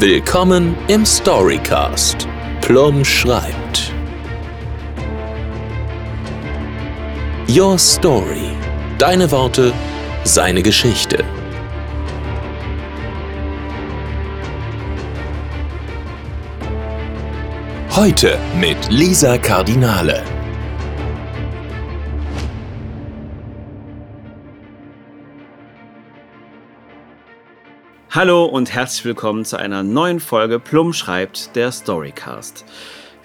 Willkommen im Storycast. Plum schreibt. Your Story. Deine Worte, seine Geschichte. Heute mit Lisa Cardinale. Hallo und herzlich willkommen zu einer neuen Folge Plum schreibt der Storycast.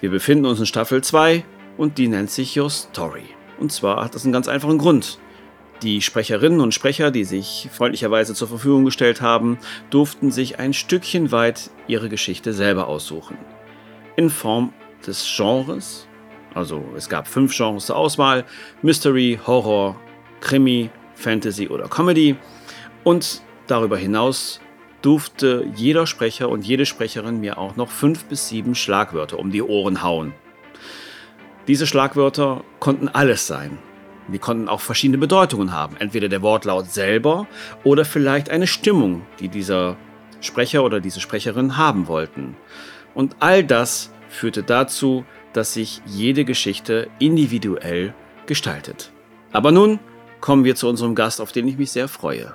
Wir befinden uns in Staffel 2 und die nennt sich Your Story. Und zwar hat das einen ganz einfachen Grund. Die Sprecherinnen und Sprecher, die sich freundlicherweise zur Verfügung gestellt haben, durften sich ein Stückchen weit ihre Geschichte selber aussuchen. In Form des Genres, also es gab fünf Genres zur Auswahl, Mystery, Horror, Krimi, Fantasy oder Comedy. Und darüber hinaus durfte jeder Sprecher und jede Sprecherin mir auch noch fünf bis sieben Schlagwörter um die Ohren hauen. Diese Schlagwörter konnten alles sein. Die konnten auch verschiedene Bedeutungen haben. Entweder der Wortlaut selber oder vielleicht eine Stimmung, die dieser Sprecher oder diese Sprecherin haben wollten. Und all das führte dazu, dass sich jede Geschichte individuell gestaltet. Aber nun kommen wir zu unserem Gast, auf den ich mich sehr freue.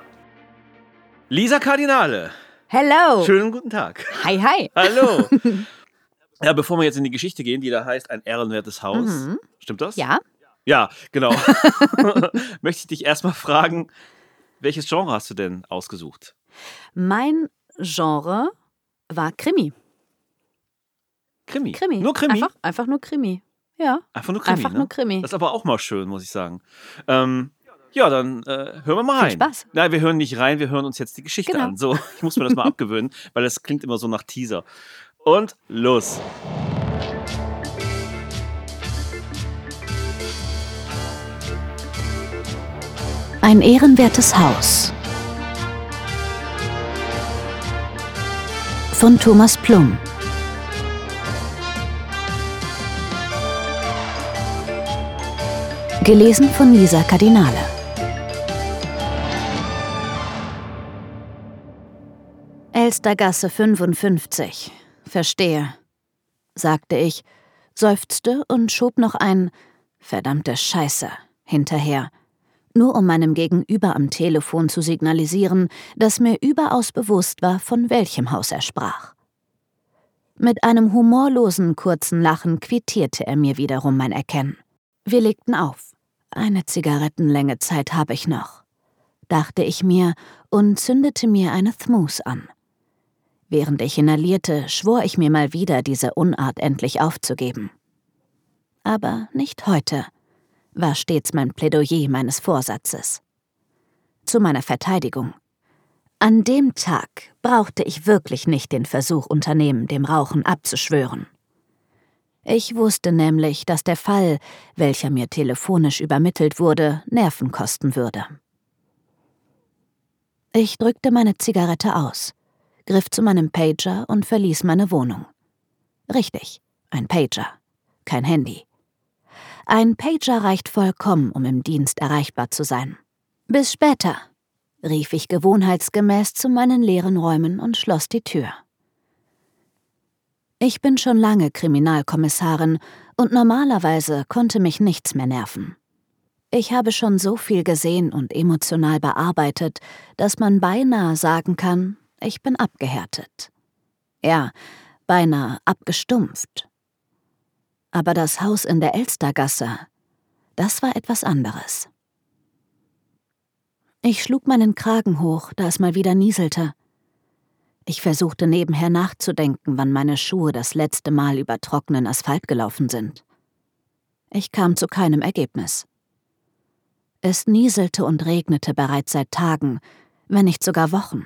Lisa Kardinale. Hello. Schönen guten Tag. Hi, hi. Hallo. Ja, bevor wir jetzt in die Geschichte gehen, die da heißt Ein ehrenwertes Haus. Mhm. Stimmt das? Ja, Ja, genau. Möchte ich dich erstmal fragen, welches Genre hast du denn ausgesucht? mein Genre war Krimi. Krimi. Krimi. Nur Krimi? Einfach, einfach nur Krimi. Ja, Einfach nur Krimi. einfach ne? nur Krimi. Das ist aber auch mal schön, muss ich sagen. Ähm, ja, dann äh, hören wir mal rein. Viel Spaß. Nein, wir hören nicht rein, wir hören uns jetzt die Geschichte Genau. an. So, ich muss mir das mal abgewöhnen, weil das klingt immer so nach Teaser. Und los. Ein ehrenwertes Haus. Von Thomas Plum. Gelesen von Lisa Cardinale. Elstergasse 55. Verstehe, sagte ich, seufzte und schob noch ein verdammte Scheiße hinterher, nur um meinem Gegenüber am Telefon zu signalisieren, dass mir überaus bewusst war, von welchem Haus er sprach. Mit einem humorlosen kurzen Lachen quittierte er mir wiederum mein Erkennen. Wir legten auf. Eine Zigarettenlänge Zeit habe ich noch, dachte ich mir und zündete mir eine Thmus an. Während ich inhalierte, schwor ich mir mal wieder, diese Unart endlich aufzugeben. Aber nicht heute, war stets mein Plädoyer meines Vorsatzes. Zu meiner Verteidigung. An dem Tag brauchte ich wirklich nicht den Versuch unternehmen, dem Rauchen abzuschwören. Ich wusste nämlich, dass der Fall, welcher mir telefonisch übermittelt wurde, Nerven kosten würde. Ich drückte meine Zigarette aus, griff zu meinem Pager und verließ meine Wohnung. Richtig, ein Pager, kein Handy. Ein Pager reicht vollkommen, um im Dienst erreichbar zu sein. Bis später, rief ich gewohnheitsgemäß zu meinen leeren Räumen und schloss die Tür. Ich bin schon lange Kriminalkommissarin und normalerweise konnte mich nichts mehr nerven. Ich habe schon so viel gesehen und emotional bearbeitet, dass man beinahe sagen kann, ich bin abgehärtet. Ja, beinahe abgestumpft. Aber das Haus in der Elstergasse, das war etwas anderes. Ich schlug meinen Kragen hoch, da es mal wieder nieselte. Ich versuchte nebenher nachzudenken, wann meine Schuhe das letzte Mal über trockenen Asphalt gelaufen sind. Ich kam zu keinem Ergebnis. Es nieselte und regnete bereits seit Tagen, wenn nicht sogar Wochen.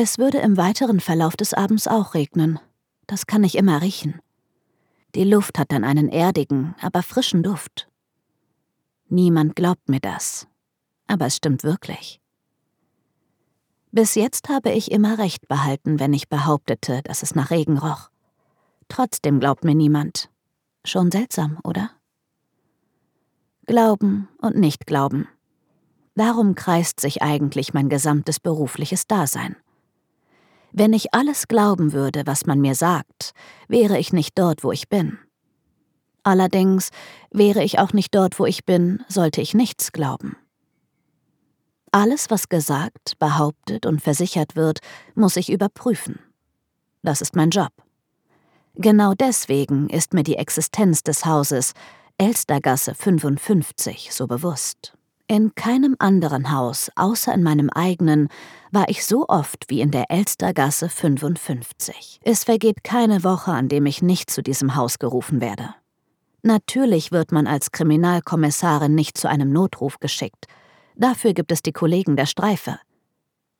Es würde im weiteren Verlauf des Abends auch regnen. Das kann ich immer riechen. Die Luft hat dann einen erdigen, aber frischen Duft. Niemand glaubt mir das. Aber es stimmt wirklich. Bis jetzt habe ich immer recht behalten, wenn ich behauptete, dass es nach Regen roch. Trotzdem glaubt mir niemand. Schon seltsam, oder? Glauben und Nicht-Glauben. Darum kreist sich eigentlich mein gesamtes berufliches Dasein. Wenn ich alles glauben würde, was man mir sagt, wäre ich nicht dort, wo ich bin. Allerdings wäre ich auch nicht dort, wo ich bin, sollte ich nichts glauben. Alles, was gesagt, behauptet und versichert wird, muss ich überprüfen. Das ist mein Job. Genau deswegen ist mir die Existenz des Hauses Elstergasse 55 so bewusst. In keinem anderen Haus, außer in meinem eigenen, war ich so oft wie in der Elstergasse 55. Es vergeht keine Woche, an dem ich nicht zu diesem Haus gerufen werde. Natürlich wird man als Kriminalkommissarin nicht zu einem Notruf geschickt. Dafür gibt es die Kollegen der Streife.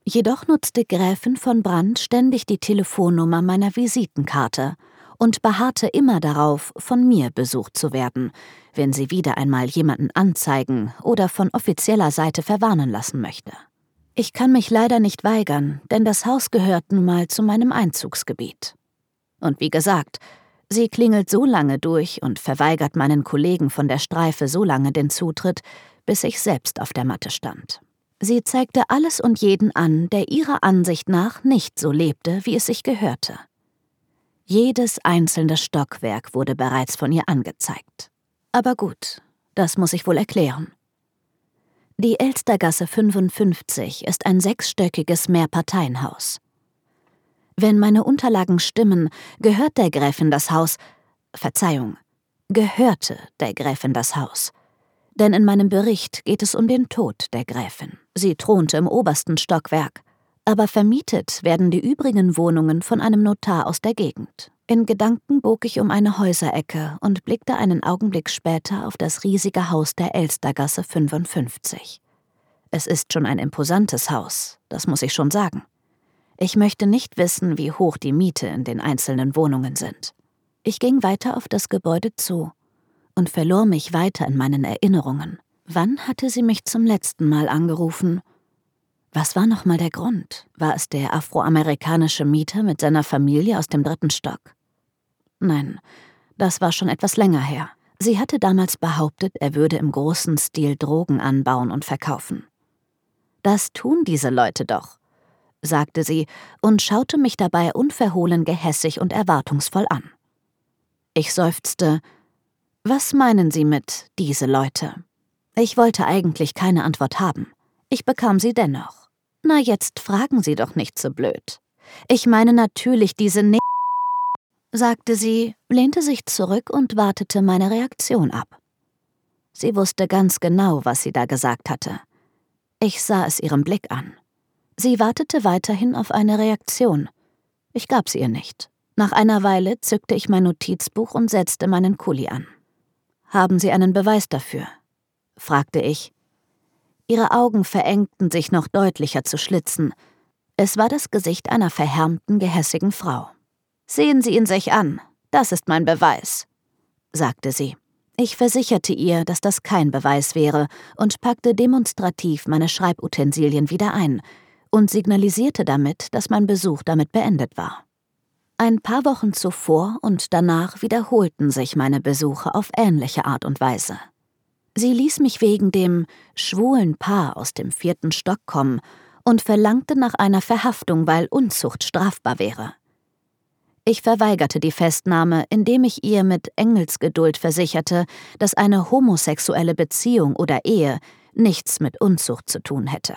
Jedoch nutzte Gräfin von Brandt ständig die Telefonnummer meiner Visitenkarte und beharrte immer darauf, von mir besucht zu werden, wenn sie wieder einmal jemanden anzeigen oder von offizieller Seite verwarnen lassen möchte. Ich kann mich leider nicht weigern, denn das Haus gehört nun mal zu meinem Einzugsgebiet. Und wie gesagt, sie klingelt so lange durch und verweigert meinen Kollegen von der Streife so lange den Zutritt, bis ich selbst auf der Matte stand. Sie zeigte alles und jeden an, der ihrer Ansicht nach nicht so lebte, wie es sich gehörte. Jedes einzelne Stockwerk wurde bereits von ihr angezeigt. Aber gut, das muss ich wohl erklären. Die Elstergasse 55 ist ein sechsstöckiges Mehrparteienhaus. Wenn meine Unterlagen stimmen, gehört der Gräfin das Haus. Verzeihung, gehörte der Gräfin das Haus. Denn in meinem Bericht geht es um den Tod der Gräfin. Sie thronte im obersten Stockwerk, aber vermietet werden die übrigen Wohnungen von einem Notar aus der Gegend. In Gedanken bog ich um eine Häuserecke und blickte einen Augenblick später auf das riesige Haus der Elstergasse 55. Es ist schon ein imposantes Haus, das muss ich schon sagen. Ich möchte nicht wissen, wie hoch die Miete in den einzelnen Wohnungen sind. Ich ging weiter auf das Gebäude zu und verlor mich weiter in meinen Erinnerungen. Wann hatte sie mich zum letzten Mal angerufen? Was war nochmal der Grund? War es der afroamerikanische Mieter mit seiner Familie aus dem dritten Stock? Nein, das war schon etwas länger her. Sie hatte damals behauptet, er würde im großen Stil Drogen anbauen und verkaufen. Das tun diese Leute doch, sagte sie und schaute mich dabei unverhohlen gehässig und erwartungsvoll an. Ich seufzte. Was meinen Sie mit diese Leute? Ich wollte eigentlich keine Antwort haben. Ich bekam sie dennoch. Na, jetzt fragen Sie doch nicht so blöd. Ich meine natürlich diese ne sagte sie, lehnte sich zurück und wartete meine Reaktion ab. Sie wusste ganz genau, was sie da gesagt hatte. Ich sah es ihrem Blick an. Sie wartete weiterhin auf eine Reaktion. Ich gab's ihr nicht. Nach einer Weile zückte ich mein Notizbuch und setzte meinen Kuli an. Haben Sie einen Beweis dafür? fragte ich. Ihre Augen verengten sich noch deutlicher zu Schlitzen. Es war das Gesicht einer verhärmten, gehässigen Frau. Sehen Sie ihn sich an, das ist mein Beweis, sagte sie. Ich versicherte ihr, dass das kein Beweis wäre und packte demonstrativ meine Schreibutensilien wieder ein und signalisierte damit, dass mein Besuch damit beendet war. Ein paar Wochen zuvor und danach wiederholten sich meine Besuche auf ähnliche Art und Weise. Sie ließ mich wegen dem schwulen Paar aus dem vierten Stock kommen und verlangte nach einer Verhaftung, weil Unzucht strafbar wäre. Ich verweigerte die Festnahme, indem ich ihr mit Engelsgeduld versicherte, dass eine homosexuelle Beziehung oder Ehe nichts mit Unzucht zu tun hätte.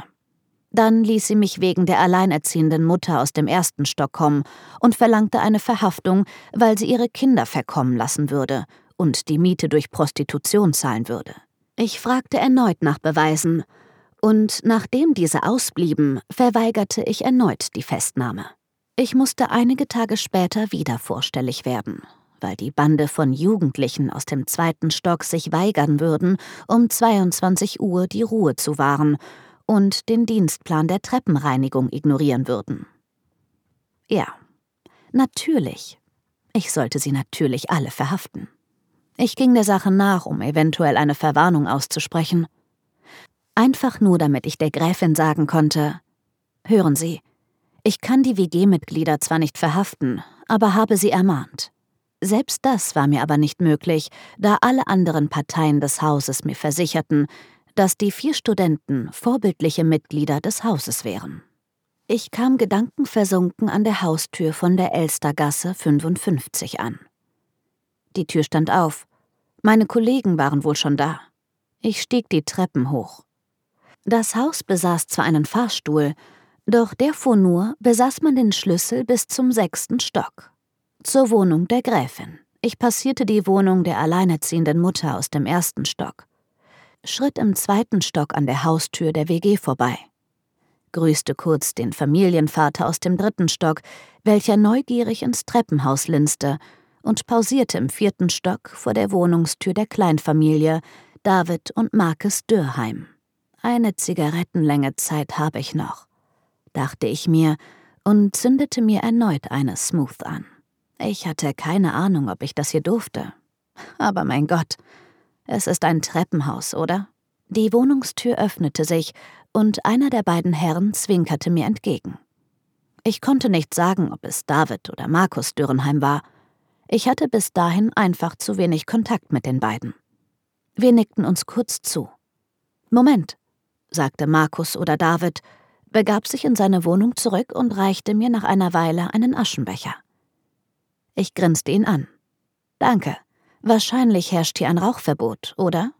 Dann ließ sie mich wegen der alleinerziehenden Mutter aus dem ersten Stock kommen und verlangte eine Verhaftung, weil sie ihre Kinder verkommen lassen würde und die Miete durch Prostitution zahlen würde. Ich fragte erneut nach Beweisen, und nachdem diese ausblieben, verweigerte ich erneut die Festnahme. Ich musste einige Tage später wieder vorstellig werden, weil die Bande von Jugendlichen aus dem zweiten Stock sich weigern würden, um 22 Uhr die Ruhe zu wahren und den Dienstplan der Treppenreinigung ignorieren würden. Ja, natürlich. Ich sollte sie natürlich alle verhaften. Ich ging der Sache nach, um eventuell eine Verwarnung auszusprechen. Einfach nur, damit ich der Gräfin sagen konnte, hören Sie, ich kann die WG-Mitglieder zwar nicht verhaften, aber habe sie ermahnt. Selbst das war mir aber nicht möglich, da alle anderen Parteien des Hauses mir versicherten, dass die vier Studenten vorbildliche Mitglieder des Hauses wären. Ich kam gedankenversunken an der Haustür von der Elstergasse 55 an. Die Tür stand auf. Meine Kollegen waren wohl schon da. Ich stieg die Treppen hoch. Das Haus besaß zwar einen Fahrstuhl, doch der fuhr nur, besaß man den Schlüssel bis zum sechsten Stock. Zur Wohnung der Gräfin. Ich passierte die Wohnung der alleinerziehenden Mutter aus dem ersten Stock. Schritt im zweiten Stock an der Haustür der WG vorbei. Grüßte kurz den Familienvater aus dem dritten Stock, welcher neugierig ins Treppenhaus linste, und pausierte im vierten Stock vor der Wohnungstür der Kleinfamilie, David und Marcus Dürheim. Eine Zigarettenlänge Zeit habe ich noch, dachte ich mir und zündete mir erneut eine Smooth an. Ich hatte keine Ahnung, ob ich das hier durfte. Aber mein Gott, es ist ein Treppenhaus, oder? Die Wohnungstür öffnete sich und einer der beiden Herren zwinkerte mir entgegen. Ich konnte nicht sagen, ob es David oder Markus Dürrenheim war. Ich hatte bis dahin einfach zu wenig Kontakt mit den beiden. Wir nickten uns kurz zu. Moment, sagte Markus oder David, begab sich in seine Wohnung zurück und reichte mir nach einer Weile einen Aschenbecher. Ich grinste ihn an. Danke. Wahrscheinlich herrscht hier ein Rauchverbot, oder?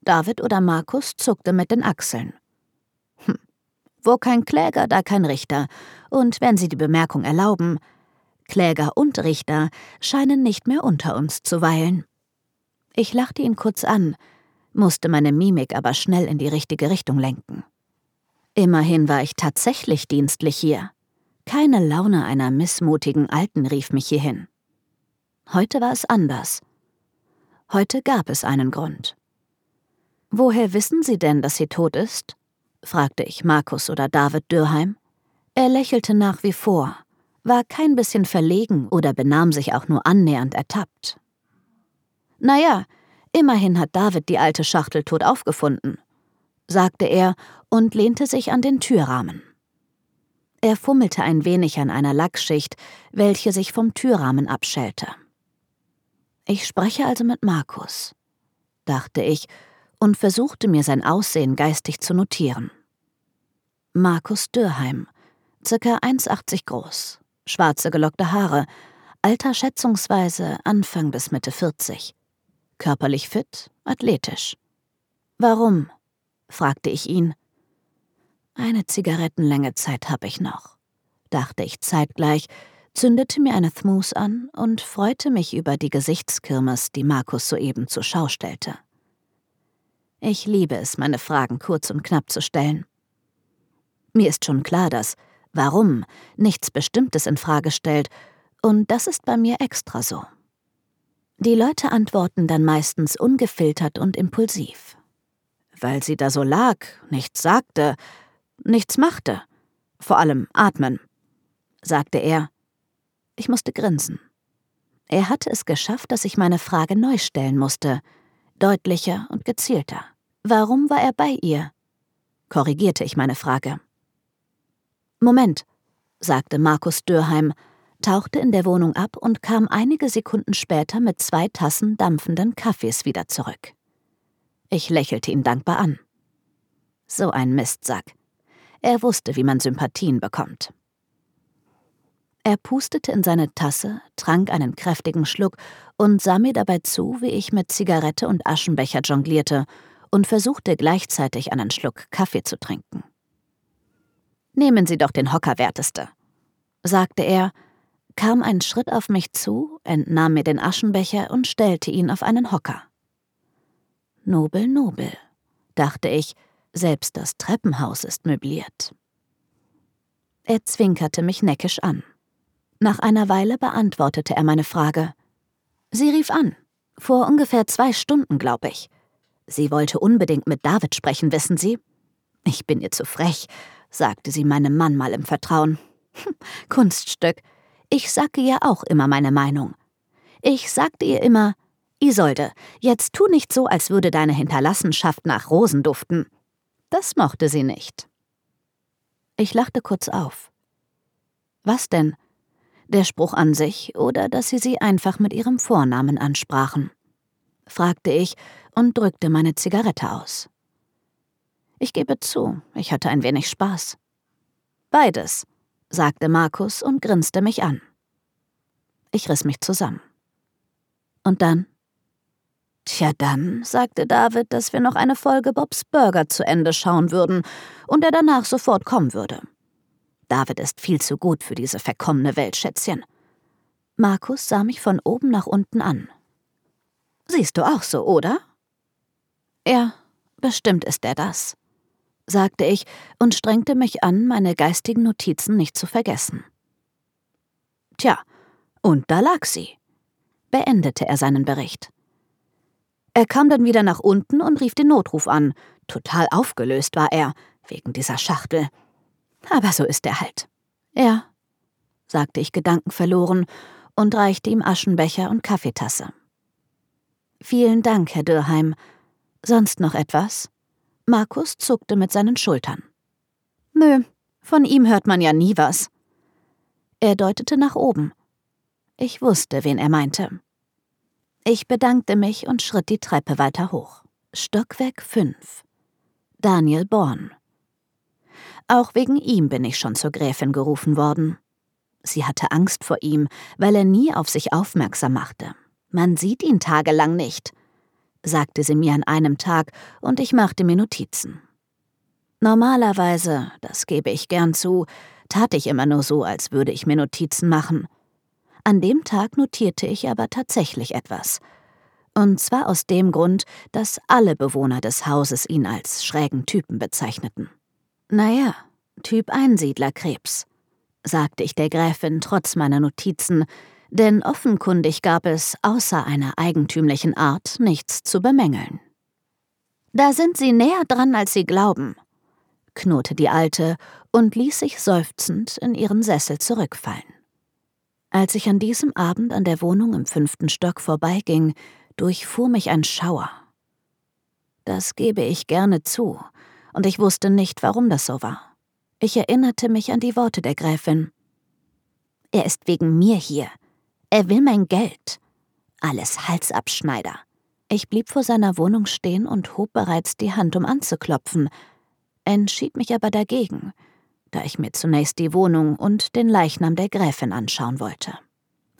David oder Markus zuckte mit den Achseln. Hm. Wo kein Kläger, da kein Richter. Und wenn Sie die Bemerkung erlauben, Kläger und Richter scheinen nicht mehr unter uns zu weilen. Ich lachte ihn kurz an, musste meine Mimik aber schnell in die richtige Richtung lenken. Immerhin war ich tatsächlich dienstlich hier. Keine Laune einer missmutigen Alten rief mich hierhin. Heute war es anders. Heute gab es einen Grund. Woher wissen Sie denn, dass sie tot ist? fragte ich Markus oder David Dürheim. Er lächelte nach wie vor, war kein bisschen verlegen oder benahm sich auch nur annähernd ertappt. Naja, immerhin hat David die alte Schachtel tot aufgefunden, sagte er und lehnte sich an den Türrahmen. Er fummelte ein wenig an einer Lackschicht, welche sich vom Türrahmen abschälte. Ich spreche also mit Markus, dachte ich und versuchte mir sein Aussehen geistig zu notieren. Markus Dürheim, circa 1,80 groß, schwarze gelockte Haare, Alter schätzungsweise Anfang bis Mitte 40. Körperlich fit, athletisch. Warum? fragte ich ihn. Eine Zigarettenlänge Zeit habe ich noch, dachte ich zeitgleich, zündete mir eine Thmus an und freute mich über die Gesichtskirmes, die Markus soeben zur Schau stellte. Ich liebe es, meine Fragen kurz und knapp zu stellen. Mir ist schon klar, dass warum nichts Bestimmtes in Frage stellt, und das ist bei mir extra so. Die Leute antworten dann meistens ungefiltert und impulsiv. Weil sie da so lag, nichts sagte, nichts machte. Vor allem atmen, sagte er. Ich musste grinsen. Er hatte es geschafft, dass ich meine Frage neu stellen musste, deutlicher und gezielter. Warum war er bei ihr? korrigierte ich meine Frage. Moment, sagte Markus Dürheim, tauchte in der Wohnung ab und kam einige Sekunden später mit zwei Tassen dampfenden Kaffees wieder zurück. Ich lächelte ihn dankbar an. So ein Mistsack. Er wusste, wie man Sympathien bekommt. Er pustete in seine Tasse, trank einen kräftigen Schluck und sah mir dabei zu, wie ich mit Zigarette und Aschenbecher jonglierte und versuchte gleichzeitig einen Schluck Kaffee zu trinken. Nehmen Sie doch den Hocker, Werteste, sagte er, kam einen Schritt auf mich zu, entnahm mir den Aschenbecher und stellte ihn auf einen Hocker. Nobel, nobel, dachte ich, selbst das Treppenhaus ist möbliert. Er zwinkerte mich neckisch an. Nach einer Weile beantwortete er meine Frage. Sie rief an. Vor ungefähr zwei Stunden, glaube ich. Sie wollte unbedingt mit David sprechen, wissen Sie? Ich bin ihr zu frech, sagte sie meinem Mann mal im Vertrauen. Hm, Kunststück. Ich sage ihr auch immer meine Meinung. Ich sagte ihr immer, Isolde, jetzt tu nicht so, als würde deine Hinterlassenschaft nach Rosen duften. Das mochte sie nicht. Ich lachte kurz auf. Was denn? Der Spruch an sich oder dass sie sie einfach mit ihrem Vornamen ansprachen? fragte ich und drückte meine Zigarette aus. Ich gebe zu, ich hatte ein wenig Spaß. Beides, sagte Markus und grinste mich an. Ich riss mich zusammen. Und dann? Tja, dann, sagte David, dass wir noch eine Folge Bobs Burger zu Ende schauen würden und er danach sofort kommen würde. David ist viel zu gut für diese verkommene Welt, Schätzchen. Markus sah mich von oben nach unten an. Siehst du auch so, oder? Ja, bestimmt ist er das, sagte ich und strengte mich an, meine geistigen Notizen nicht zu vergessen. Tja, und da lag sie, beendete er seinen Bericht. Er kam dann wieder nach unten und rief den Notruf an. Total aufgelöst war er, wegen dieser Schachtel. Aber so ist er halt. Ja, sagte ich gedankenverloren und reichte ihm Aschenbecher und Kaffeetasse. Vielen Dank, Herr Dürheim. Sonst noch etwas? Markus zuckte mit seinen Schultern. Nö, von ihm hört man ja nie was. Er deutete nach oben. Ich wusste, wen er meinte. Ich bedankte mich und schritt die Treppe weiter hoch. Stockwerk 5. Daniel Born. Auch wegen ihm bin ich schon zur Gräfin gerufen worden. Sie hatte Angst vor ihm, weil er nie auf sich aufmerksam machte. Man sieht ihn tagelang nicht, sagte sie mir an einem Tag, und ich machte mir Notizen. Normalerweise, das gebe ich gern zu, tat ich immer nur so, als würde ich mir Notizen machen. An dem Tag notierte ich aber tatsächlich etwas. Und zwar aus dem Grund, dass alle Bewohner des Hauses ihn als schrägen Typen bezeichneten. Naja, Typ Einsiedlerkrebs, sagte ich der Gräfin trotz meiner Notizen, denn offenkundig gab es außer einer eigentümlichen Art nichts zu bemängeln. Da sind Sie näher dran, als Sie glauben, knurrte die Alte und ließ sich seufzend in ihren Sessel zurückfallen. Als ich an diesem Abend an der Wohnung im fünften Stock vorbeiging, durchfuhr mich ein Schauer. Das gebe ich gerne zu, und ich wusste nicht, warum das so war. Ich erinnerte mich an die Worte der Gräfin. Er ist wegen mir hier. Er will mein Geld. Alles Halsabschneider. Ich blieb vor seiner Wohnung stehen und hob bereits die Hand, um anzuklopfen, entschied mich aber dagegen, da ich mir zunächst die Wohnung und den Leichnam der Gräfin anschauen wollte.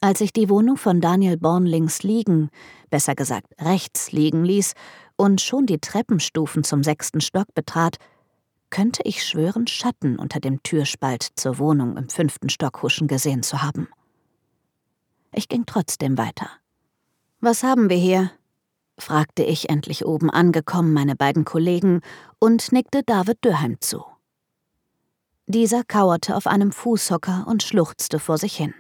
Als ich die Wohnung von Daniel Born links liegen, besser gesagt rechts liegen ließ und schon die Treppenstufen zum sechsten Stock betrat, könnte ich schwören, Schatten unter dem Türspalt zur Wohnung im fünften Stock huschen gesehen zu haben. Ich ging trotzdem weiter. Was haben wir hier? fragte ich endlich oben angekommen meine beiden Kollegen und nickte David Dürheim zu. Dieser kauerte auf einem Fußhocker und schluchzte vor sich hin.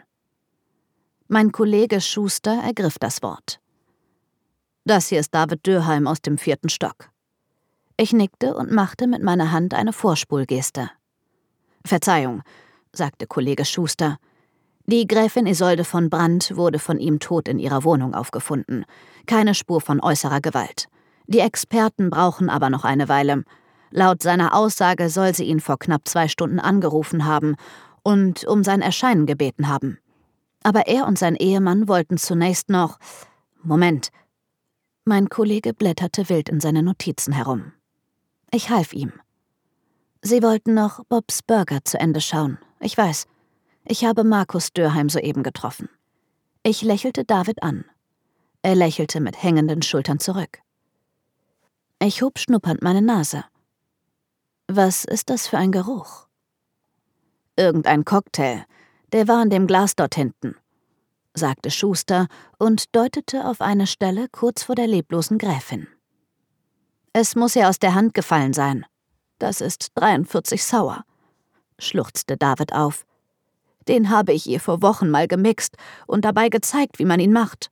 Mein Kollege Schuster ergriff das Wort. Das hier ist David Dürheim aus dem vierten Stock. Ich nickte und machte mit meiner Hand eine Vorspulgeste. Verzeihung, sagte Kollege Schuster. Die Gräfin Isolde von Brandt wurde von ihm tot in ihrer Wohnung aufgefunden. Keine Spur von äußerer Gewalt. Die Experten brauchen aber noch eine Weile. Laut seiner Aussage soll sie ihn vor knapp zwei Stunden angerufen haben und um sein Erscheinen gebeten haben. Aber er und sein Ehemann wollten zunächst noch. Moment, mein Kollege blätterte wild in seine Notizen herum. Ich half ihm. Sie wollten noch Bobs Burger zu Ende schauen. Ich weiß. Ich habe Markus Dörheim soeben getroffen. Ich lächelte David an. Er lächelte mit hängenden Schultern zurück. Ich hob schnuppernd meine Nase. Was ist das für ein Geruch? Irgendein Cocktail. Der war in dem Glas dort hinten sagte Schuster und deutete auf eine Stelle kurz vor der leblosen Gräfin. Es muss ihr aus der Hand gefallen sein. Das ist 43 sauer, schluchzte David auf. Den habe ich ihr vor Wochen mal gemixt und dabei gezeigt, wie man ihn macht.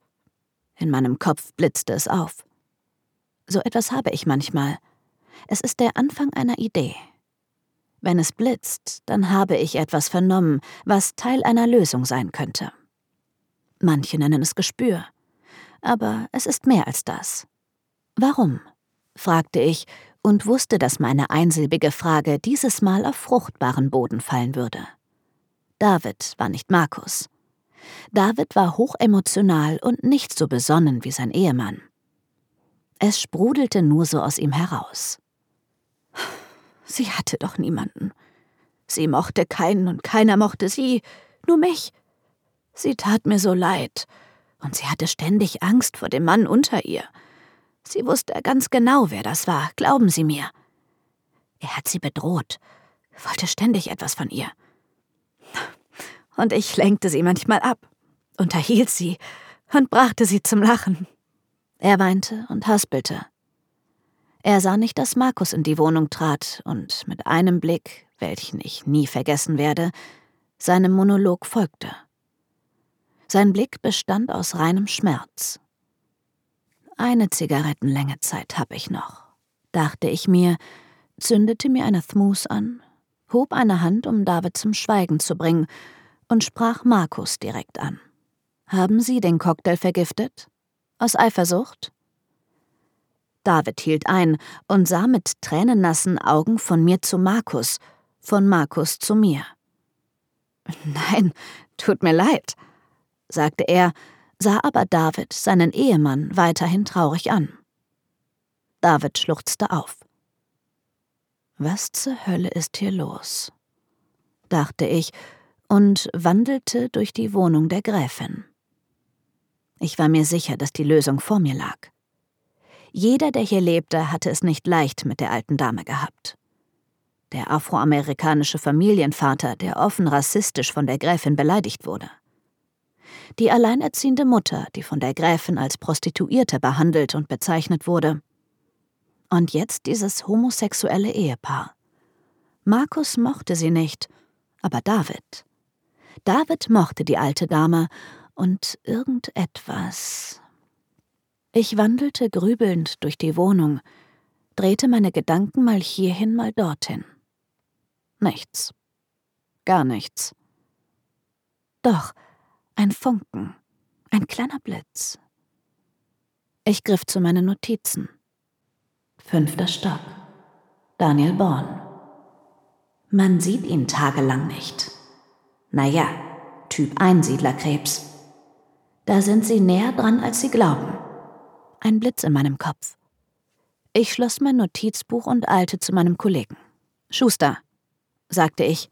In meinem Kopf blitzte es auf. So etwas habe ich manchmal. Es ist der Anfang einer Idee. Wenn es blitzt, dann habe ich etwas vernommen, was Teil einer Lösung sein könnte. Manche nennen es Gespür. Aber es ist mehr als das. Warum? fragte ich und wusste, dass meine einsilbige Frage dieses Mal auf fruchtbaren Boden fallen würde. David war nicht Markus. David war hochemotional und nicht so besonnen wie sein Ehemann. Es sprudelte nur so aus ihm heraus. Sie hatte doch niemanden. Sie mochte keinen und keiner mochte sie, nur mich. Sie tat mir so leid, und sie hatte ständig Angst vor dem Mann unter ihr. Sie wusste ganz genau, wer das war, glauben Sie mir. Er hat sie bedroht, wollte ständig etwas von ihr. Und ich lenkte sie manchmal ab, unterhielt sie und brachte sie zum Lachen. Er weinte und haspelte. Er sah nicht, dass Markus in die Wohnung trat und mit einem Blick, welchen ich nie vergessen werde, seinem Monolog folgte. Sein Blick bestand aus reinem Schmerz. Eine Zigarettenlänge Zeit hab ich noch, dachte ich mir, zündete mir eine Thmus an, hob eine Hand, um David zum Schweigen zu bringen, und sprach Markus direkt an. Haben Sie den Cocktail vergiftet? Aus Eifersucht? David hielt ein und sah mit tränennassen Augen von mir zu Markus, von Markus zu mir. Nein, tut mir leid, sagte er, sah aber David, seinen Ehemann, weiterhin traurig an. David schluchzte auf. Was zur Hölle ist hier los? dachte ich und wandelte durch die Wohnung der Gräfin. Ich war mir sicher, dass die Lösung vor mir lag. Jeder, der hier lebte, hatte es nicht leicht mit der alten Dame gehabt. Der afroamerikanische Familienvater, der offen rassistisch von der Gräfin beleidigt wurde. Die alleinerziehende Mutter, die von der Gräfin als Prostituierte behandelt und bezeichnet wurde. Und jetzt dieses homosexuelle Ehepaar. Markus mochte sie nicht, aber David. David mochte die alte Dame und irgendetwas. Ich wandelte grübelnd durch die Wohnung, drehte meine Gedanken mal hierhin, mal dorthin. Nichts. Gar nichts. Doch, ein Funken, ein kleiner Blitz. Ich griff zu meinen Notizen. Fünfter Stock. Daniel Born. Man sieht ihn tagelang nicht. Naja, Typ Einsiedlerkrebs. Da sind sie näher dran, als sie glauben. Ein Blitz in meinem Kopf. Ich schloss mein Notizbuch und eilte zu meinem Kollegen. Schuster, sagte ich,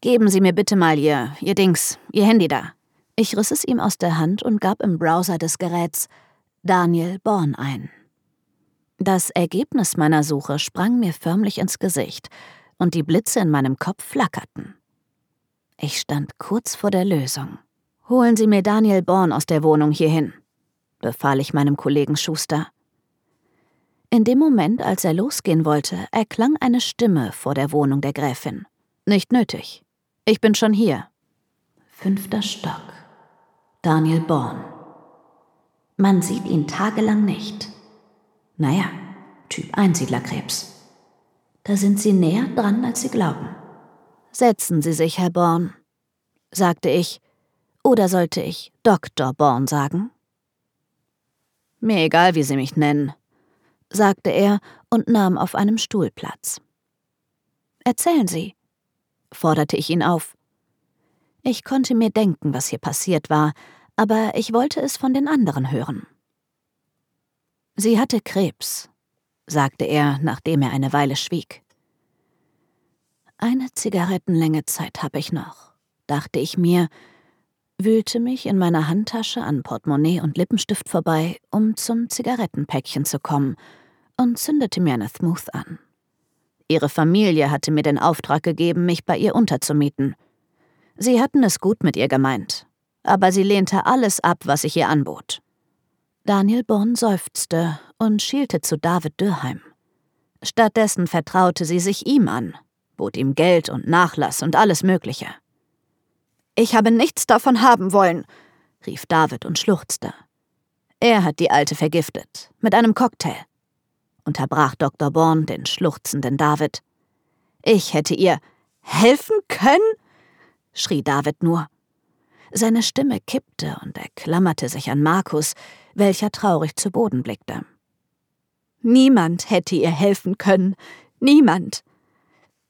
geben Sie mir bitte mal Ihr, Ihr Dings, Ihr Handy da. Ich riss es ihm aus der Hand und gab im Browser des Geräts Daniel Born ein. Das Ergebnis meiner Suche sprang mir förmlich ins Gesicht, und die Blitze in meinem Kopf flackerten. Ich stand kurz vor der Lösung. Holen Sie mir Daniel Born aus der Wohnung hierhin, befahl ich meinem Kollegen Schuster. In dem Moment, als er losgehen wollte, erklang eine Stimme vor der Wohnung der Gräfin. Nicht nötig. Ich bin schon hier. Fünfter Stock. Daniel Born. Man sieht ihn tagelang nicht. Naja, Typ Einsiedlerkrebs. Da sind Sie näher dran, als Sie glauben. Setzen Sie sich, Herr Born, sagte ich. Oder sollte ich Dr. Born sagen? Mir egal, wie Sie mich nennen, sagte er und nahm auf einem Stuhl Platz. Erzählen Sie, forderte ich ihn auf. Ich konnte mir denken, was hier passiert war, aber ich wollte es von den anderen hören. Sie hatte Krebs, sagte er, nachdem er eine Weile schwieg. Eine Zigarettenlänge Zeit habe ich noch, dachte ich mir, wühlte mich in meiner Handtasche an Portemonnaie und Lippenstift vorbei, um zum Zigarettenpäckchen zu kommen, und zündete mir eine Smooth an. Ihre Familie hatte mir den Auftrag gegeben, mich bei ihr unterzumieten. Sie hatten es gut mit ihr gemeint, aber sie lehnte alles ab, was ich ihr anbot. Daniel Born seufzte und schielte zu David Dürheim. Stattdessen vertraute sie sich ihm an, bot ihm Geld und Nachlass und alles Mögliche. Ich habe nichts davon haben wollen, rief David und schluchzte. Er hat die Alte vergiftet, mit einem Cocktail, unterbrach Dr. Born den schluchzenden David. Ich hätte ihr helfen können? schrie David nur. Seine Stimme kippte und er klammerte sich an Markus, welcher traurig zu Boden blickte. Niemand hätte ihr helfen können. Niemand.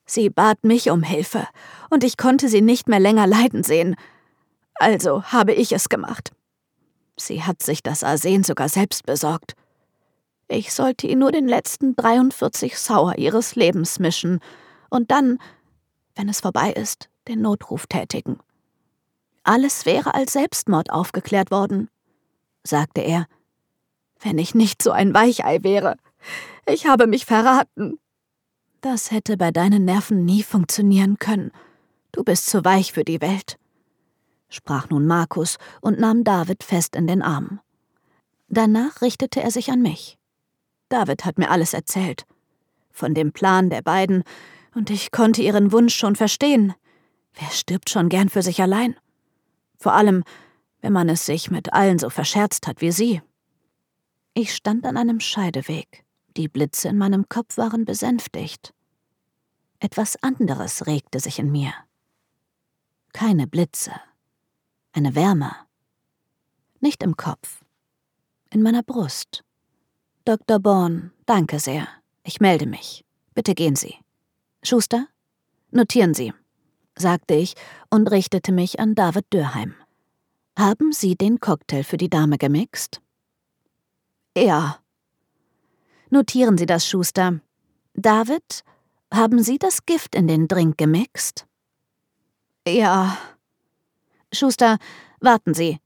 Sie bat mich um Hilfe, und ich konnte sie nicht mehr länger leiden sehen. Also habe ich es gemacht. Sie hat sich das Arsen sogar selbst besorgt. Ich sollte ihr nur den letzten 43 Sauer ihres Lebens mischen, und dann wenn es vorbei ist, den Notruf tätigen. Alles wäre als Selbstmord aufgeklärt worden, sagte er. Wenn ich nicht so ein Weichei wäre. Ich habe mich verraten. Das hätte bei deinen Nerven nie funktionieren können. Du bist zu weich für die Welt, sprach nun Markus und nahm David fest in den Arm. Danach richtete er sich an mich. David hat mir alles erzählt. Von dem Plan der beiden, und ich konnte ihren Wunsch schon verstehen. Wer stirbt schon gern für sich allein? Vor allem, wenn man es sich mit allen so verscherzt hat wie sie. Ich stand an einem Scheideweg. Die Blitze in meinem Kopf waren besänftigt. Etwas anderes regte sich in mir. Keine Blitze. Eine Wärme. Nicht im Kopf. In meiner Brust. Dr. Born, danke sehr. Ich melde mich. Bitte gehen Sie. Schuster? Notieren Sie, sagte ich und richtete mich an David Dürheim. Haben Sie den Cocktail für die Dame gemixt? Ja. Notieren Sie das, Schuster. David, haben Sie das Gift in den Drink gemixt? Ja. Schuster, warten Sie.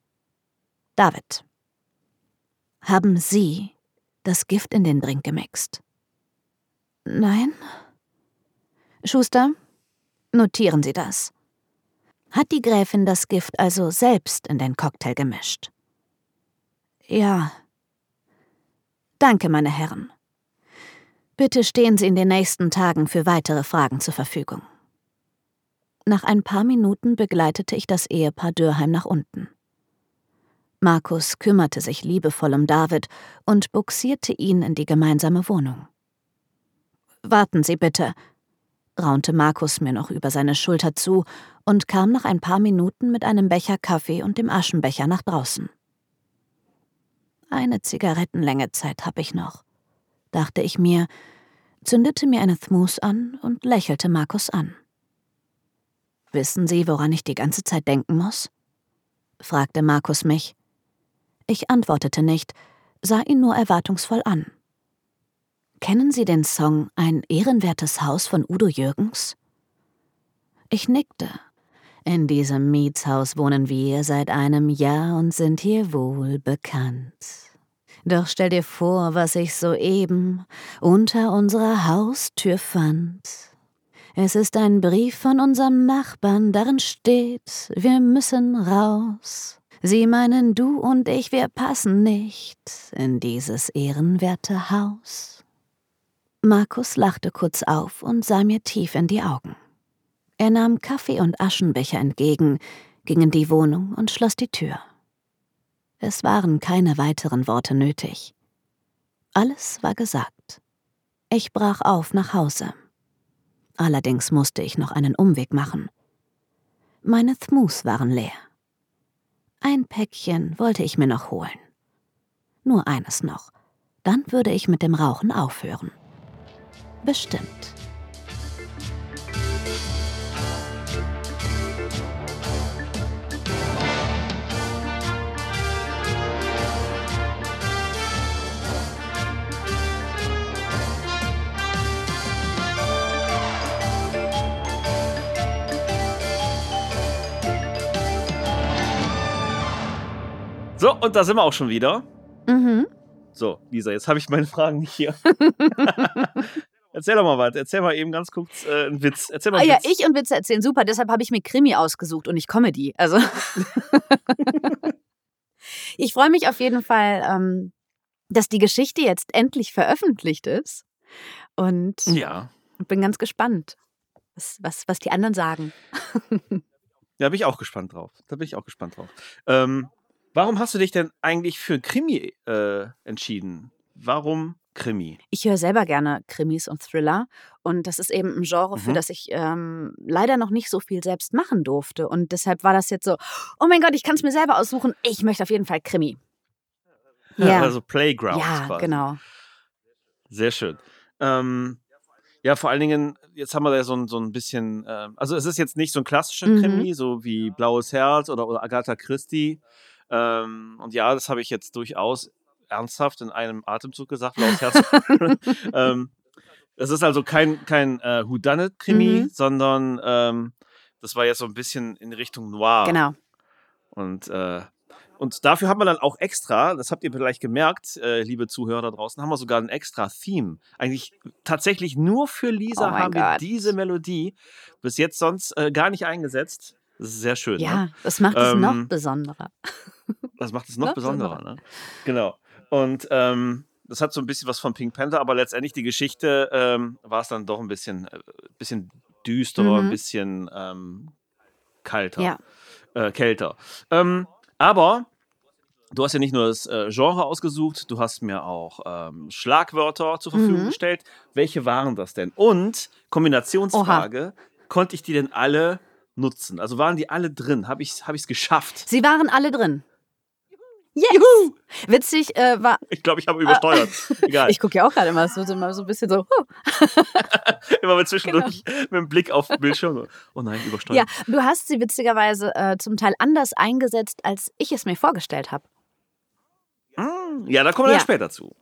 David. Haben Sie das Gift in den Drink gemixt? Nein. Schuster, notieren Sie das. Hat die Gräfin das Gift also selbst in den Cocktail gemischt? Ja. Danke, meine Herren. Bitte stehen Sie in den nächsten Tagen für weitere Fragen zur Verfügung. Nach ein paar Minuten begleitete ich das Ehepaar Dürheim nach unten. Markus kümmerte sich liebevoll um David und buxierte ihn in die gemeinsame Wohnung. Warten Sie bitte, raunte Markus mir noch über seine Schulter zu und kam nach ein paar Minuten mit einem Becher Kaffee und dem Aschenbecher nach draußen. Eine Zigarettenlänge Zeit habe ich noch, dachte ich mir, zündete mir eine Thmus an und lächelte Markus an. Wissen Sie, woran ich die ganze Zeit denken muss? fragte Markus mich. Ich antwortete nicht, sah ihn nur erwartungsvoll an. Kennen Sie den Song Ein ehrenwertes Haus von Udo Jürgens? Ich nickte. In diesem Mietshaus wohnen wir seit einem Jahr und sind hier wohl bekannt. Doch stell dir vor, was ich soeben unter unserer Haustür fand. Es ist ein Brief von unserem Nachbarn, darin steht, wir müssen raus. Sie meinen, du und ich, wir passen nicht in dieses ehrenwerte Haus. Markus lachte kurz auf und sah mir tief in die Augen. Er nahm Kaffee und Aschenbecher entgegen, ging in die Wohnung und schloss die Tür. Es waren keine weiteren Worte nötig. Alles war gesagt. Ich brach auf nach Hause. Allerdings musste ich noch einen Umweg machen. Meine Thmus waren leer. Ein Päckchen wollte ich mir noch holen. Nur eines noch. Dann würde ich mit dem Rauchen aufhören. Bestimmt. So, und da sind wir auch schon wieder. Mhm. So, Lisa, jetzt habe ich meine Fragen nicht hier. Erzähl doch mal was. Erzähl mal eben ganz kurz äh, einen Witz. Erzähl mal Ah ja, Witz. ich und Witze erzählen, super. Deshalb habe ich mir Krimi ausgesucht und nicht Comedy. Also. ich freue mich auf jeden Fall, ähm, dass die Geschichte jetzt endlich veröffentlicht ist. Und Ja. bin ganz gespannt, was, was, was die anderen sagen. Da bin ich auch gespannt drauf. Da bin ich auch gespannt drauf. Ähm, warum hast du dich denn eigentlich für Krimi äh, entschieden? Warum Krimi? Ich höre selber gerne Krimis und Thriller. Und das ist eben ein Genre, für Mhm. das ich ähm, leider noch nicht so viel selbst machen durfte. Und deshalb war das jetzt so, oh mein Gott, ich kann es mir selber aussuchen. Ich möchte auf jeden Fall Krimi. Ja, Also Playground ja quasi. genau. Sehr schön. Ähm, ja, vor allen Dingen, jetzt haben wir da so ein, so ein bisschen, ähm, also es ist jetzt nicht so ein klassischer Mhm. Krimi, so wie Blaues Herz oder, oder Agatha Christie. Ähm, und ja, das habe ich jetzt durchaus ernsthaft in einem Atemzug gesagt, Blaues Herz. ähm, Das ist also kein, kein äh, Whodunit-Krimi, Mhm. sondern ähm, das war jetzt so ein bisschen in Richtung Noir. Genau. Und, äh, und dafür haben wir dann auch extra, das habt ihr vielleicht gemerkt, äh, liebe Zuhörer da draußen, haben wir sogar ein extra Theme. Eigentlich tatsächlich nur für Lisa Oh haben wir diese Melodie bis jetzt sonst äh, gar nicht eingesetzt. Das ist sehr schön. Ne? Ja, das macht es noch Ähm, besonderer. Das macht es noch besonderer. Ne? Genau. Und ähm, das hat so ein bisschen was von Pink Panther, aber letztendlich die Geschichte ähm, war es dann doch ein bisschen, äh, bisschen düsterer, ein Mhm. bisschen ähm, kalter, Ja. äh, kälter. Ähm, aber du hast ja nicht nur das äh, Genre ausgesucht, du hast mir auch ähm, Schlagwörter zur Verfügung Mhm. gestellt. Welche waren das denn? Und Kombinationsfrage, konnte ich die denn alle nutzen? Also waren die alle drin? Habe ich es geschafft? Sie waren alle drin. Yes! Witzig äh, war. Ich glaube, ich habe übersteuert. Egal. Ich gucke ja auch gerade immer, es wird immer so ein bisschen so. huh. Immer mit zwischendurch mit dem Blick auf den Bildschirm. Oh nein, übersteuert. Ja, du hast sie witzigerweise äh, zum Teil anders eingesetzt, als ich es mir vorgestellt habe. Mm, ja, da kommen wir Ja. dann später zu.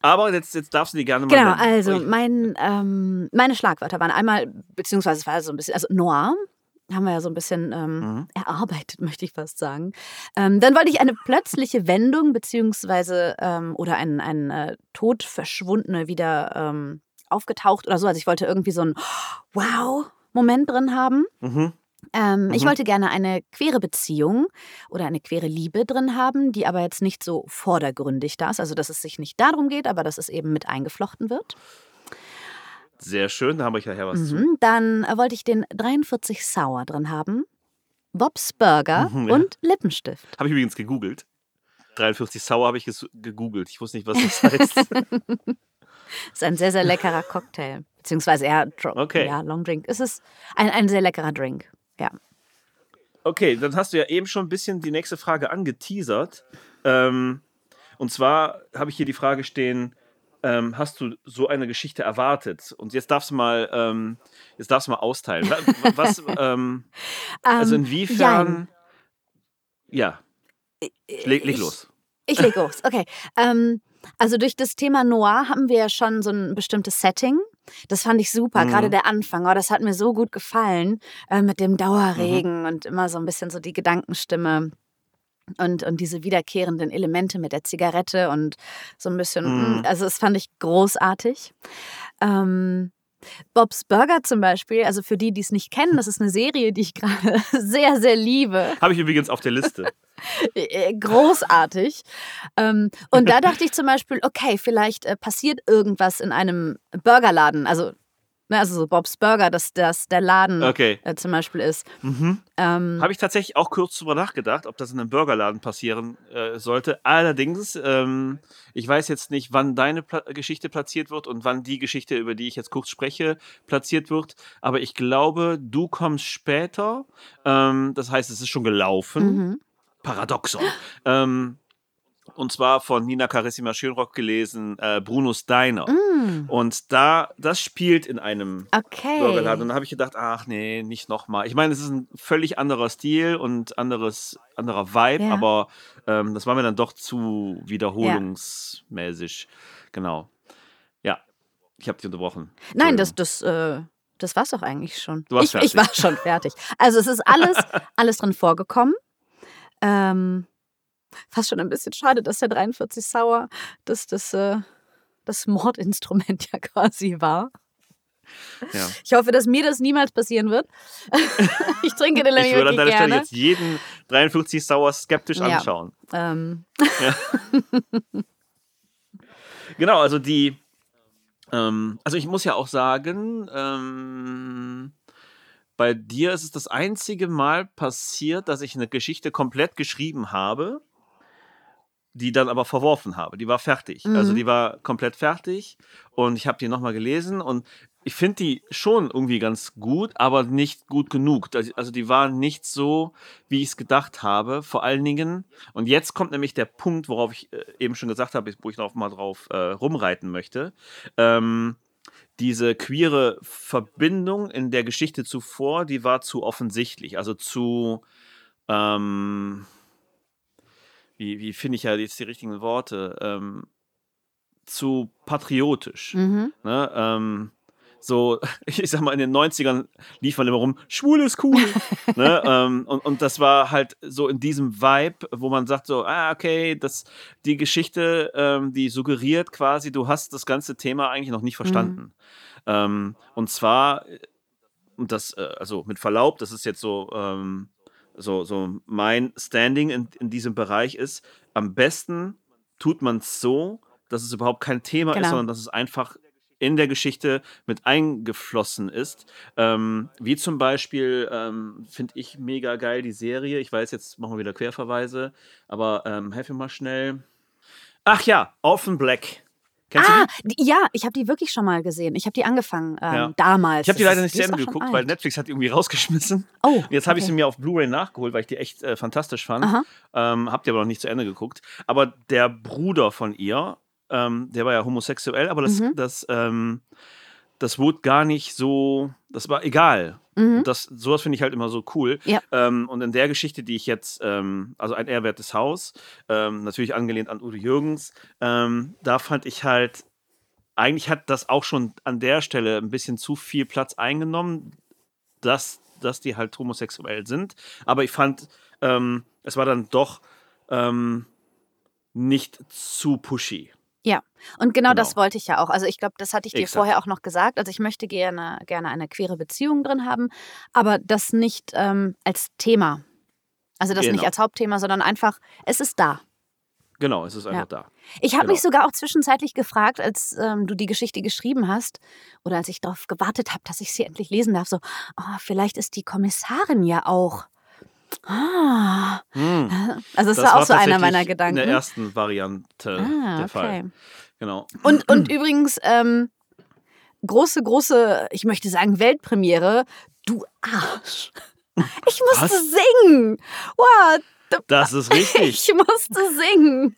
Aber jetzt, jetzt darfst du die gerne mal Genau, nennen. also mein, ähm, meine Schlagwörter waren einmal, beziehungsweise es war so ein bisschen, also Noir, haben wir ja so ein bisschen ähm, Mhm. erarbeitet, möchte ich fast sagen. Ähm, dann wollte ich eine plötzliche Wendung, beziehungsweise ähm, oder ein, ein äh, tot verschwundene wieder ähm, aufgetaucht oder so. Also ich wollte irgendwie so einen Wow-Moment drin haben. Mhm. Ähm, Ich Mhm. wollte gerne eine queere Beziehung oder eine queere Liebe drin haben, die aber jetzt nicht so vordergründig da ist. Also, dass es sich nicht darum geht, aber dass es eben mit eingeflochten wird. Sehr schön, da habe ich nachher was zu. Mhm. Dann äh, wollte ich den 43 Sauer drin haben, Bob's Burger Mhm, ja. und Lippenstift. Habe ich übrigens gegoogelt. 43 Sauer habe ich gegoogelt. Ich wusste nicht, was das heißt. Ist ein sehr, sehr leckerer Cocktail. Beziehungsweise eher Okay. ja, Long Drink. Es ist ein, ein sehr leckerer Drink. Ja. Okay, dann hast du ja eben schon ein bisschen die nächste Frage angeteasert. Ähm, und zwar habe ich hier die Frage stehen: ähm, Hast du so eine Geschichte erwartet? Und jetzt darfst du mal, ähm, jetzt darfst du mal austeilen. Wa- Was, ähm, also Ähm, inwiefern? Ja, leg, leg ich- los. Ich leg los. Okay. Ähm, also durch das Thema Noir haben wir ja schon so ein bestimmtes Setting. Das fand ich super, Mhm. gerade der Anfang. Oh, das hat mir so gut gefallen äh, mit dem Mhm. Dauerregen und immer so ein bisschen so die Gedankenstimme und, und diese wiederkehrenden Elemente mit der Zigarette und so ein bisschen, mm, also das fand ich großartig. Ähm, Bob's Burger zum Beispiel, also für die, die es nicht kennen, das ist eine Serie, die ich gerade sehr, sehr liebe. Habe ich übrigens auf der Liste. Äh, großartig. Ähm, und da dachte ich zum Beispiel, okay, vielleicht äh, passiert irgendwas in einem Burgerladen. Also, also so Bob's Burger, dass das der Laden Okay. äh, zum Beispiel ist. Mhm. Ähm, Habe ich tatsächlich auch kurz drüber nachgedacht, ob das in einem Burgerladen passieren äh, sollte. Allerdings, ähm, ich weiß jetzt nicht, wann deine Pla Geschichte platziert wird und wann die Geschichte, über die ich jetzt kurz spreche, platziert wird. Aber ich glaube, du kommst später. Ähm, das heißt, es ist schon gelaufen. mhm. Paradoxon. ähm, und zwar von Nina Carissima Schönrock gelesen, äh, Bruno's Diner. Mm, Und da, das spielt in einem okay. Burgerladen. Und da habe ich gedacht, ach nee, nicht nochmal. Ich meine, es ist ein völlig anderer Stil und anderes, anderer Vibe, Ja. aber ähm, das war mir dann doch zu wiederholungsmäßig. Genau. Ja, ich habe dich unterbrochen. Nein, das, das, äh, das war's doch eigentlich schon. Du warst ich, ich fertig. war schon fertig. Also es ist alles, alles drin vorgekommen. Ähm, fast schon ein bisschen schade, dass der 43 Sauer das, das, äh, das Mordinstrument ja quasi war. Ja. Ich hoffe, dass mir das niemals passieren wird. ich trinke den Ich nämlich würde an deiner Stelle jetzt jeden 43 Sauer skeptisch Ja. anschauen. Ähm, Genau, also die, ähm, also ich muss ja auch sagen, ähm, bei dir ist es das einzige Mal passiert, dass ich eine Geschichte komplett geschrieben habe, die dann aber verworfen habe. Die war fertig. Also Mhm. die war komplett fertig und ich habe die nochmal gelesen und ich finde die schon irgendwie ganz gut, aber nicht gut genug. Also die waren nicht so, wie ich es gedacht habe. Vor allen Dingen, und jetzt kommt nämlich der Punkt, worauf ich äh, eben schon gesagt habe, wo ich noch mal drauf äh, rumreiten möchte. Ähm, diese queere Verbindung in der Geschichte zuvor, die war zu offensichtlich. Also zu, ähm, wie, wie finde ich ja jetzt die richtigen Worte? Ähm, zu patriotisch. Mhm. Ne? Ähm, so, ich sag mal, in den 90ern lief man immer rum, schwul ist cool. ne? ähm, und, und das war halt so in diesem Vibe, wo man sagt so, ah, okay, das, die Geschichte, ähm, die suggeriert quasi, du hast das ganze Thema eigentlich noch nicht verstanden. Ähm, und zwar, und das, äh, also mit Verlaub, das ist jetzt so, ähm, so, so mein Standing in, in diesem Bereich ist, am besten tut man es so, dass es überhaupt kein Thema Genau. ist, sondern dass es einfach in der Geschichte mit eingeflossen ist. Ähm, wie zum Beispiel, ähm, finde ich mega geil die Serie. Ich weiß, jetzt machen wir wieder Querverweise, aber ähm, helf mir mal schnell. Ach ja, Orphan Black. Kennst Ah, du die? ja, ich habe die wirklich schon mal gesehen. Ich habe die angefangen ähm, Ja. damals. Ich habe die leider nicht zu Ende geguckt, weil. Netflix hat die irgendwie rausgeschmissen. Oh, Jetzt habe ich okay. sie mir auf Blu-ray nachgeholt, weil ich die echt äh, fantastisch fand. Ähm, hab die aber noch nicht zu Ende geguckt. Aber der Bruder von ihr, ähm, der war ja homosexuell, aber das, Mhm. das, ähm, das wurde gar nicht so, das war egal. Mhm. Das, sowas finde ich halt immer so cool. Ja. Ähm, und in der Geschichte, die ich jetzt, ähm, also ein ehrwertes Haus, ähm, natürlich angelehnt an Udo Jürgens, ähm, da fand ich halt, eigentlich hat das auch schon an der Stelle ein bisschen zu viel Platz eingenommen, dass, dass die halt homosexuell sind. Aber ich fand, ähm, es war dann doch ähm, nicht zu pushy. Ja, und genau, Genau. das wollte ich ja auch. Also ich glaube, das hatte ich dir Exakt. vorher auch noch gesagt. Also ich möchte gerne, gerne eine queere Beziehung drin haben, aber das nicht ähm, als Thema. Also das nicht Genau. als Hauptthema, sondern einfach, es ist da. Genau, es ist einfach Ja. da. Ich habe Genau. mich sogar auch zwischenzeitlich gefragt, als ähm, du die Geschichte geschrieben hast oder als ich darauf gewartet habe, dass ich sie endlich lesen darf, so, oh, vielleicht ist die Kommissarin ja auch. Ah. Hm. Also es Das war auch so einer meiner In Gedanken. der ersten Variante ah, der okay. Fall. Genau. Und, und übrigens, ähm, große, große, ich möchte sagen, Weltpremiere, du Arsch. Ich musste Was? singen. Wow, Das ist richtig. ich musste singen.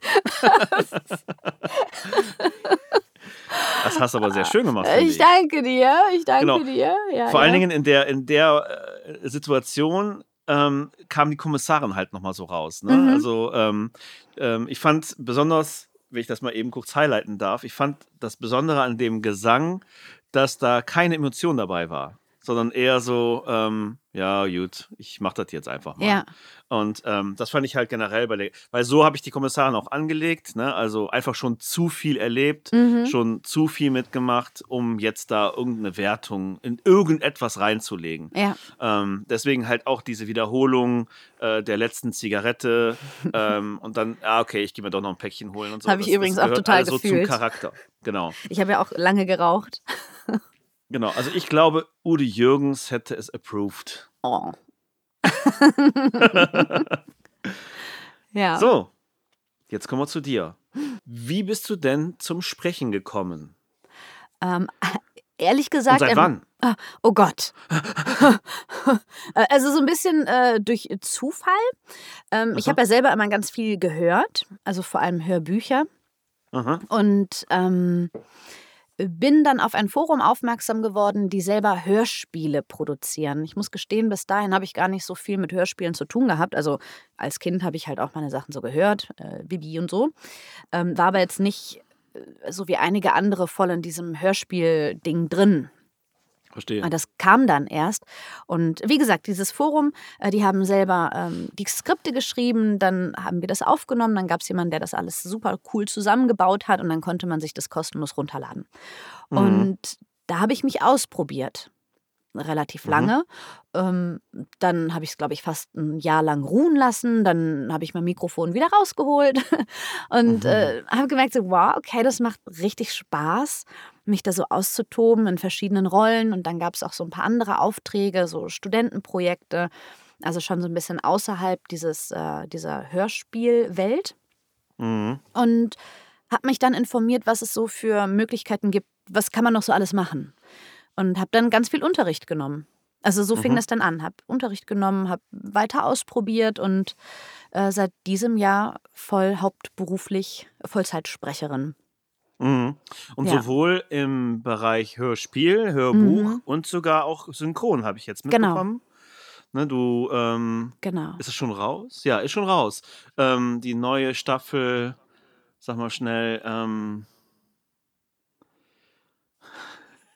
Das hast du aber sehr schön gemacht. finde Ich danke dir, ich danke Genau. dir. Ja, Vor ja. allen Dingen in der, in der äh, Situation ähm, kam die Kommissarin halt nochmal so raus. Ne? Mhm. Also ähm, ähm, ich fand besonders, wenn ich das mal eben kurz highlighten darf, ich fand das Besondere an dem Gesang, dass da keine Emotion dabei war, sondern eher so, ähm, ja gut, ich mach das jetzt einfach mal. Ja. Und ähm, das fand ich halt generell bei der, weil so habe ich die Kommissarin auch angelegt, ne? also einfach schon zu viel erlebt, Mhm. schon zu viel mitgemacht, um jetzt da irgendeine Wertung in irgendetwas reinzulegen. Ja. Ähm, deswegen halt auch diese Wiederholung äh, der letzten Zigarette ähm, und dann, ah, okay, ich gehe mir doch noch ein Päckchen holen und so. Hab ich Das- übrigens das auch total alles so zum gefühlt. Charakter. Genau, Ich habe ja auch lange geraucht. Genau. Also ich glaube, Udo Jürgens hätte es approved. Oh. ja. So, jetzt kommen wir zu dir. Wie bist du denn zum Sprechen gekommen? Ähm, ehrlich Und gesagt. seit ähm, wann? Ah, oh Gott. Äh, also so ein bisschen äh, durch Zufall. Ähm, ich habe ja selber immer ganz viel gehört, also vor allem Hörbücher. Aha. Und ähm, bin dann auf ein Forum aufmerksam geworden, die selber Hörspiele produzieren. Ich muss gestehen, bis dahin habe ich gar nicht so viel mit Hörspielen zu tun gehabt. Also als Kind habe ich halt auch meine Sachen so gehört, äh, Bibi und so. Ähm, war aber jetzt nicht äh, so wie einige andere voll in diesem Hörspiel-Ding drin. Verstehe. Ah, Das kam dann erst. Und wie gesagt, dieses Forum, äh, die haben selber ähm, die Skripte geschrieben, dann haben wir das aufgenommen, dann gab es jemanden, der das alles super cool zusammengebaut hat und dann konnte man sich das kostenlos runterladen. Mhm. Und da habe ich mich ausprobiert. Relativ Mhm. lange. Ähm, dann habe ich es, glaube ich, fast ein Jahr lang ruhen lassen. Dann habe ich mein Mikrofon wieder rausgeholt und Mhm. äh, habe gemerkt, so, wow, okay, das macht richtig Spaß mich da so auszutoben in verschiedenen Rollen. Und dann gab es auch so ein paar andere Aufträge, so Studentenprojekte, also schon so ein bisschen außerhalb dieses, äh, dieser Hörspielwelt. Mhm. Und habe mich dann informiert, was es so für Möglichkeiten gibt, was kann man noch so alles machen. Und habe dann ganz viel Unterricht genommen. Also so fing Mhm. das dann an. Habe Unterricht genommen, habe weiter ausprobiert und äh, seit diesem Jahr voll hauptberuflich Vollzeitsprecherin. Mhm. Und Ja. sowohl im Bereich Hörspiel, Hörbuch Mhm. und sogar auch Synchron habe ich jetzt Genau. mitbekommen. Ne, du, ähm, Genau. ist es schon raus? Ja, ist schon raus. Ähm, die neue Staffel, sag mal schnell, ähm,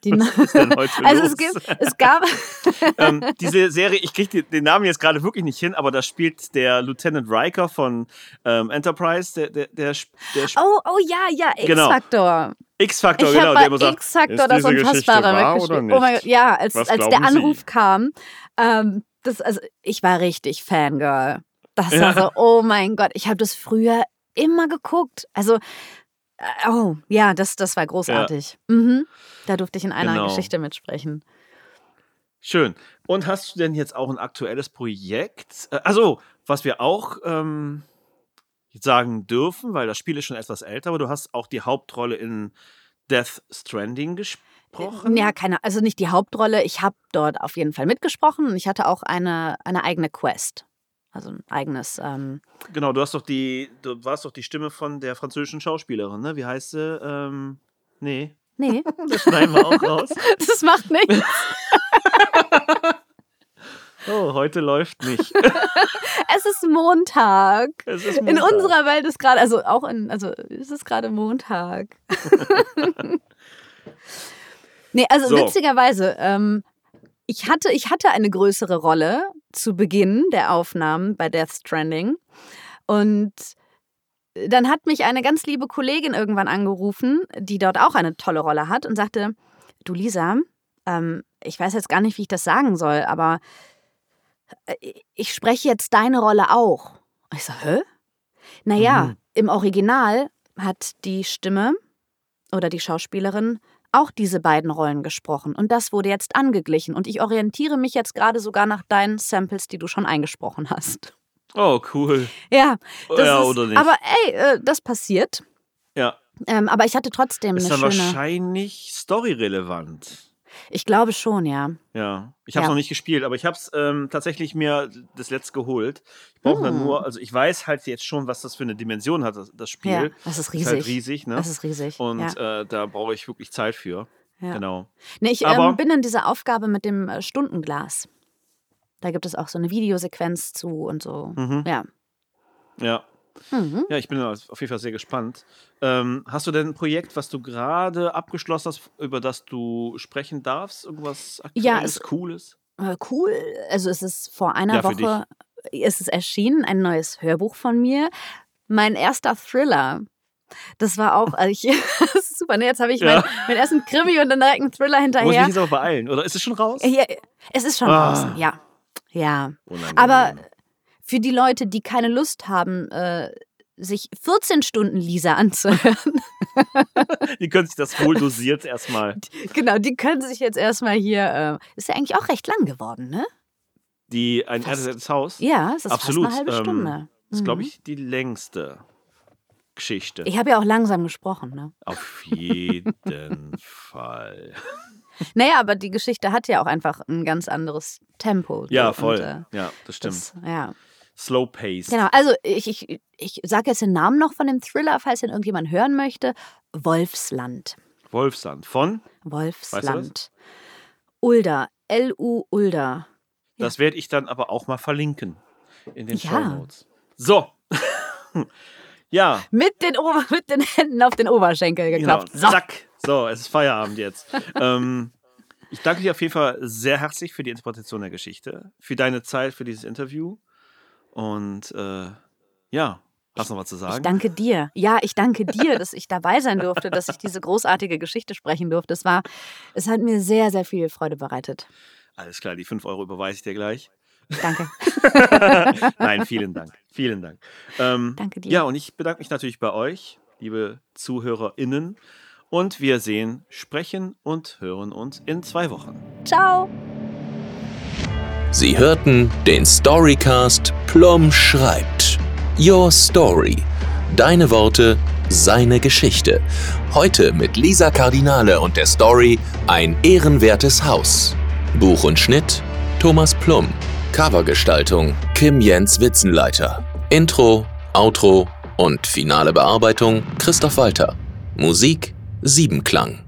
Die, Was ist denn heute also los? es, gibt, es gab. ähm, diese Serie, ich kriege den Namen jetzt gerade wirklich nicht hin, aber da spielt der Lieutenant Riker von ähm, Enterprise, der, der, der, der Oh, oh ja, ja, Genau. Ich genau, habe immer bei sagt, X-Faktor ist das Unfassbare mitgespielt. Oh mein? Gott, ja, als, Was als der glauben Sie? Anruf kam, ähm, das, also ich war richtig Fangirl. Das war Ja. so, oh mein Gott, ich habe das früher immer geguckt. Also, oh, ja, das, das war großartig. Mhm. Da durfte ich in einer Genau. Geschichte mitsprechen. Schön. Und hast du denn jetzt auch ein aktuelles Projekt? Äh, also, was wir auch ähm, sagen dürfen, weil das Spiel ist schon etwas älter, aber du hast auch die Hauptrolle in Death Stranding gesprochen. Ja, keine, also nicht die Hauptrolle. Ich habe dort auf jeden Fall mitgesprochen und ich hatte auch eine, eine eigene Quest. Also ein eigenes. Ähm, Genau, du hast doch die, du warst doch die Stimme von der französischen Schauspielerin, ne? Wie heißt sie? Ähm, nee, nee, das schneiden wir auch raus. das macht nichts. Oh, heute läuft nicht. Es ist Montag. Es ist In Montag. unserer Welt ist gerade, also auch in, also ist es gerade Montag. nee, also So. witzigerweise, ähm, ich hatte, ich hatte eine größere Rolle zu Beginn der Aufnahmen bei Death Stranding. Und dann hat mich eine ganz liebe Kollegin irgendwann angerufen, die dort auch eine tolle Rolle hat und sagte, du Lisa, ähm, ich weiß jetzt gar nicht, wie ich das sagen soll, aber äh, ich spreche jetzt deine Rolle auch. Ich so, hä? Naja, Mhm. im Original hat die Stimme oder die Schauspielerin auch diese beiden Rollen gesprochen. Und das wurde jetzt angeglichen. Und ich orientiere mich jetzt gerade sogar nach deinen Samples, die du schon eingesprochen hast. Oh, cool. Ja, ja, ist, oder nicht? aber ey, äh, das passiert. ja, Ähm, aber ich hatte trotzdem ist eine dann schöne. wahrscheinlich storyrelevant. Ich glaube schon, ja. Ja, ich habe es Ja. noch nicht gespielt, aber ich habe es ähm, tatsächlich mir das letzte geholt. Ich brauche dann Hm. nur, also ich weiß halt jetzt schon, was das für eine Dimension hat, das, das Spiel. Ja, das ist Ist riesig. halt riesig, ne? Das ist riesig. Und ja. äh, da brauche ich wirklich Zeit für. Ja. Genau. Nee, ich aber- ähm, bin in dieser Aufgabe mit dem äh, Stundenglas. Da gibt es auch so eine Videosequenz zu und so. Mhm. Ja. Ja. Mhm. Ja, ich bin auf jeden Fall sehr gespannt. Ähm, hast du denn ein Projekt, was du gerade abgeschlossen hast, über das du sprechen darfst? Irgendwas Aktuelles, Ja, es- Cooles? Äh, cool. Also es ist vor einer Ja, Woche ist es erschienen, ein neues Hörbuch von mir. Mein erster Thriller. Das war auch, also ich, das ist super, ne? Jetzt habe ich Ja. meinen, meinen ersten Krimi und dann direkt einen Thriller Muss mich hinterher. jetzt aber beeilen, oder ist es schon raus? Ja, es ist schon Ah. draußen, ja. Ja. Unangenehm. Aber für die Leute, die keine Lust haben, äh, sich 14 Stunden Lisa anzuhören, Die können sich das wohl dosiert erstmal. genau, die können sich jetzt erstmal hier, äh, ist ja eigentlich auch recht lang geworden, ne? Die ein erdes Haus Ja, es ist Absolut, fast eine halbe ähm, Stunde. ist, glaube Mhm. ich, die längste Geschichte. Ich habe ja auch langsam gesprochen, ne? Auf jeden Fall. Naja, aber die Geschichte hat ja auch einfach ein ganz anderes Tempo. Ja, voll. Und, äh, ja, das stimmt. das, ja. Slow Pace. Genau, also ich, ich, ich sage jetzt den Namen noch von dem Thriller, falls den irgendjemand hören möchte. Wolfsland. Wolfsand von. Wolfsland. Ulda. L-U Ulda. Ja. Das werde ich dann aber auch mal verlinken in den Ja. Show Notes. So. ja, Mit den, Ober mit den Händen auf den Oberschenkel genau. geklopft. So. Zack. So, es ist Feierabend jetzt. ähm, ich danke dir auf jeden Fall sehr herzlich für die Interpretation der Geschichte, für deine Zeit, für dieses Interview. Und äh, ja, hast noch was zu Ich sagen? danke dir. Ja, ich danke dir, dass ich dabei sein durfte, dass ich diese großartige Geschichte sprechen durfte. Es war, es hat mir sehr, sehr viel Freude bereitet. Alles klar, die 5 Euro überweise ich dir gleich. Danke. Nein, vielen Dank. Vielen Dank. Ähm, Danke dir. Ja, und ich bedanke mich natürlich bei euch, liebe ZuhörerInnen. Und wir sehen, sprechen und hören uns in zwei Wochen. Ciao. Sie hörten den Storycast Plum schreibt. Your Story. Deine Worte, seine Geschichte. Heute mit Lisa Cardinale und der Story Ein ehrenwertes Haus. Buch und Schnitt Thomas Plum. Covergestaltung Kim Jens Witzenleiter. Intro, Outro und finale Bearbeitung Christoph Walter. Musik Siebenklang.